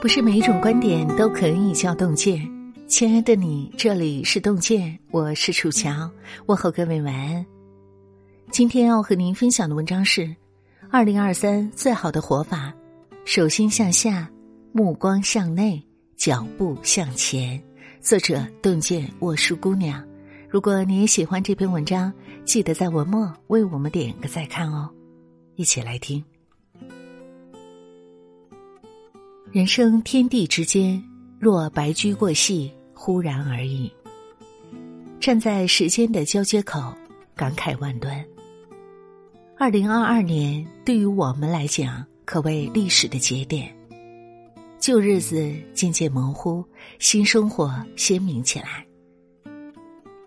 不是每一种观点都可以叫洞见。亲爱的你，这里是洞见，我是楚乔，问候各位晚安。今天要和您分享的文章是：二零二三最好的活法，手心向下，目光向内，脚步向前。作者：洞见沃书姑娘。如果你也喜欢这篇文章，记得在文末为我们点个再看哦。一起来听。人生天地之间，若白驹过隙，忽然而已。站在时间的交接口，感慨万端。二零二二年对于我们来讲，可谓历史的节点。旧日子渐渐模糊，新生活鲜明起来。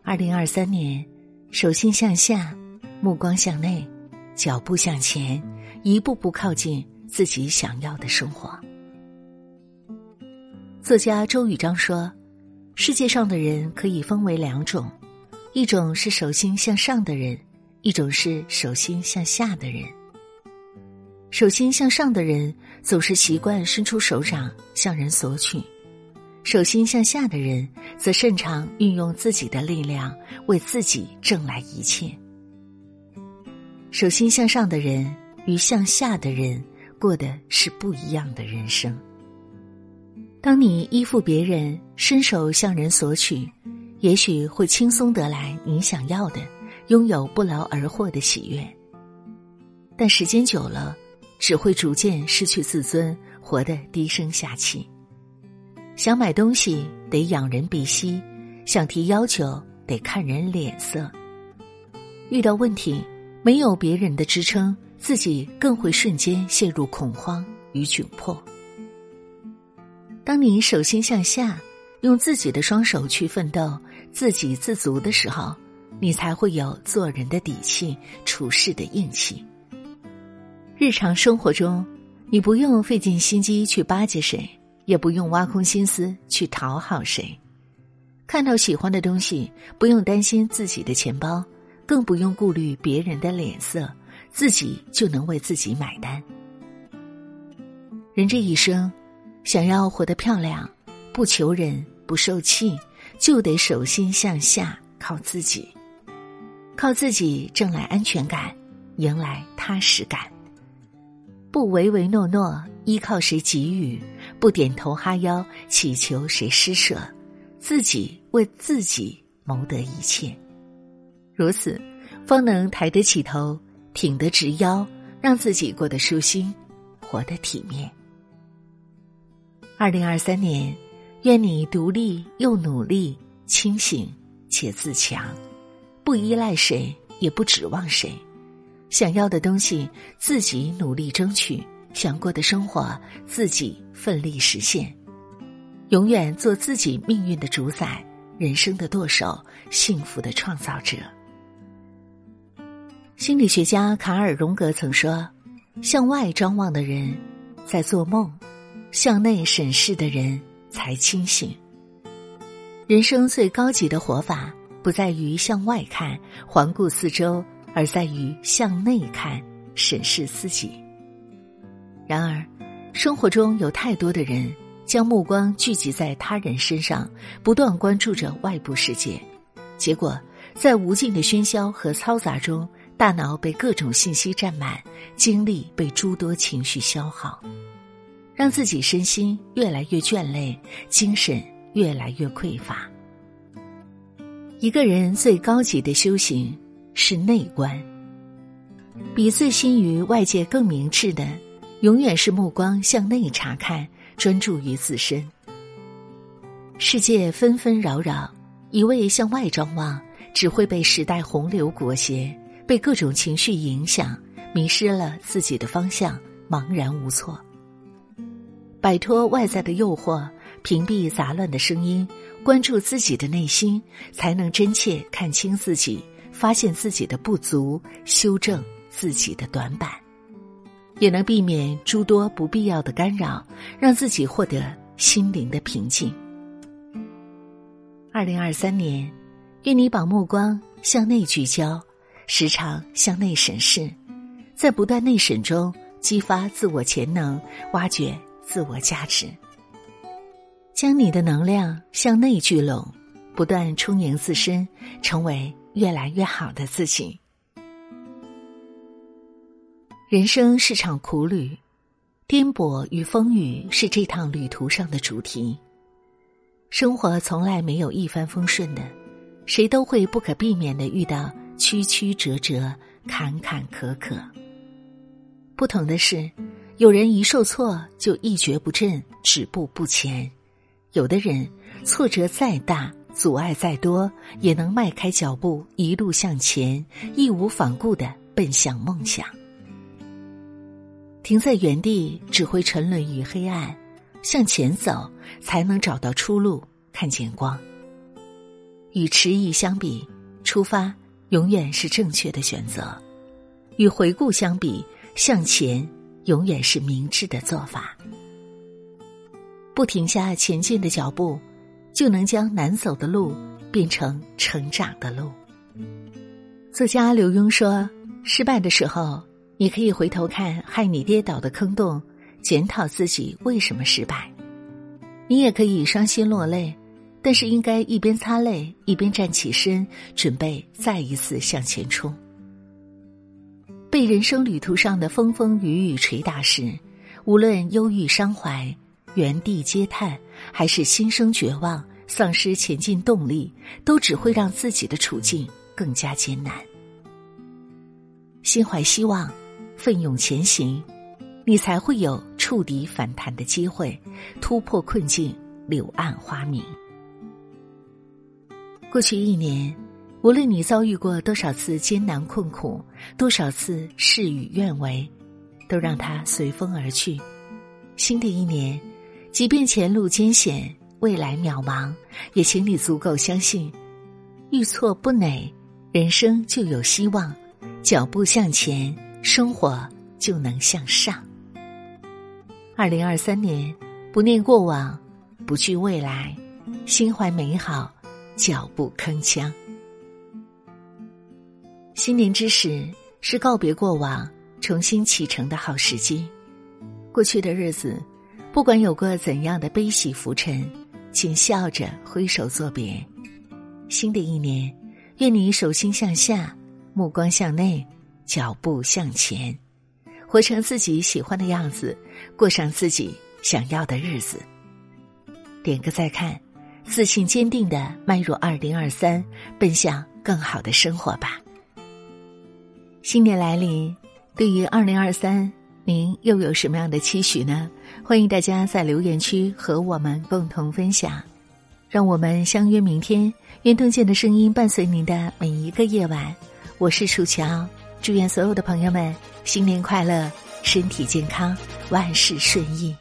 二零二三年，手心向下，目光向内，脚步向前，一步步靠近自己想要的生活。作家周宇章说：“世界上的人可以分为两种，一种是手心向上的人，一种是手心向下的人。手心向上的人总是习惯伸出手掌向人索取，手心向下的人则擅长运用自己的力量为自己挣来一切。手心向上的人与向下的人过的是不一样的人生。”当你依附别人，伸手向人索取，也许会轻松得来你想要的，拥有不劳而获的喜悦。但时间久了，只会逐渐失去自尊，活得低声下气。想买东西得仰人鼻息，想提要求得看人脸色。遇到问题，没有别人的支撑，自己更会瞬间陷入恐慌与窘迫。当你手心向下，用自己的双手去奋斗、自给自足的时候，你才会有做人的底气、处事的硬气。日常生活中，你不用费尽心机去巴结谁，也不用挖空心思去讨好谁。看到喜欢的东西，不用担心自己的钱包，更不用顾虑别人的脸色，自己就能为自己买单。人这一生。想要活得漂亮，不求人，不受气，就得手心向下，靠自己，靠自己挣来安全感，迎来踏实感。不唯唯诺诺，依靠谁给予；不点头哈腰，祈求谁施舍。自己为自己谋得一切，如此，方能抬得起头，挺得直腰，让自己过得舒心，活得体面。二零二三年，愿你独立又努力，清醒且自强，不依赖谁，也不指望谁。想要的东西自己努力争取，想过的生活自己奋力实现。永远做自己命运的主宰，人生的舵手，幸福的创造者。心理学家卡尔·荣格曾说：“向外张望的人，在做梦。”向内审视的人才清醒。人生最高级的活法，不在于向外看、环顾四周，而在于向内看、审视自己。然而，生活中有太多的人将目光聚集在他人身上，不断关注着外部世界，结果在无尽的喧嚣和嘈杂中，大脑被各种信息占满，精力被诸多情绪消耗。让自己身心越来越倦累，精神越来越匮乏。一个人最高级的修行是内观，比醉心于外界更明智的，永远是目光向内查看，专注于自身。世界纷纷扰扰，一味向外张望，只会被时代洪流裹挟，被各种情绪影响，迷失了自己的方向，茫然无措。摆脱外在的诱惑，屏蔽杂乱的声音，关注自己的内心，才能真切看清自己，发现自己的不足，修正自己的短板，也能避免诸多不必要的干扰，让自己获得心灵的平静。二零二三年，愿你把目光向内聚焦，时常向内审视，在不断内审中激发自我潜能，挖掘。自我价值，将你的能量向内聚拢，不断充盈自身，成为越来越好的自己。人生是场苦旅，颠簸与风雨是这趟旅途上的主题。生活从来没有一帆风顺的，谁都会不可避免的遇到曲曲折折、坎坎坷坷。不同的是，有人一受挫就一蹶不振、止步不前；有的人挫折再大、阻碍再多，也能迈开脚步一路向前，义无反顾的奔向梦想。停在原地只会沉沦于黑暗，向前走才能找到出路，看见光。与迟疑相比，出发永远是正确的选择；与回顾相比，向前永远是明智的做法。不停下前进的脚步，就能将难走的路变成成长的路。作家刘墉说：“失败的时候，你可以回头看害你跌倒的坑洞，检讨自己为什么失败。你也可以伤心落泪，但是应该一边擦泪一边站起身，准备再一次向前冲。”被人生旅途上的风风雨雨捶打时，无论忧郁伤怀、原地嗟叹，还是心生绝望、丧失前进动力，都只会让自己的处境更加艰难。心怀希望，奋勇前行，你才会有触底反弹的机会，突破困境，柳暗花明。过去一年。无论你遭遇过多少次艰难困苦，多少次事与愿违，都让它随风而去。新的一年，即便前路艰险，未来渺茫，也请你足够相信，遇挫不馁，人生就有希望；脚步向前，生活就能向上。二零二三年，不念过往，不惧未来，心怀美好，脚步铿锵。新年之时是告别过往、重新启程的好时机。过去的日子，不管有过怎样的悲喜浮沉，请笑着挥手作别。新的一年，愿你手心向下，目光向内，脚步向前，活成自己喜欢的样子，过上自己想要的日子。点个再看，自信坚定的迈入二零二三，奔向更好的生活吧。新年来临，对于二零二三，您又有什么样的期许呢？欢迎大家在留言区和我们共同分享。让我们相约明天，愿洞见的声音伴随您的每一个夜晚。我是楚乔，祝愿所有的朋友们新年快乐，身体健康，万事顺意。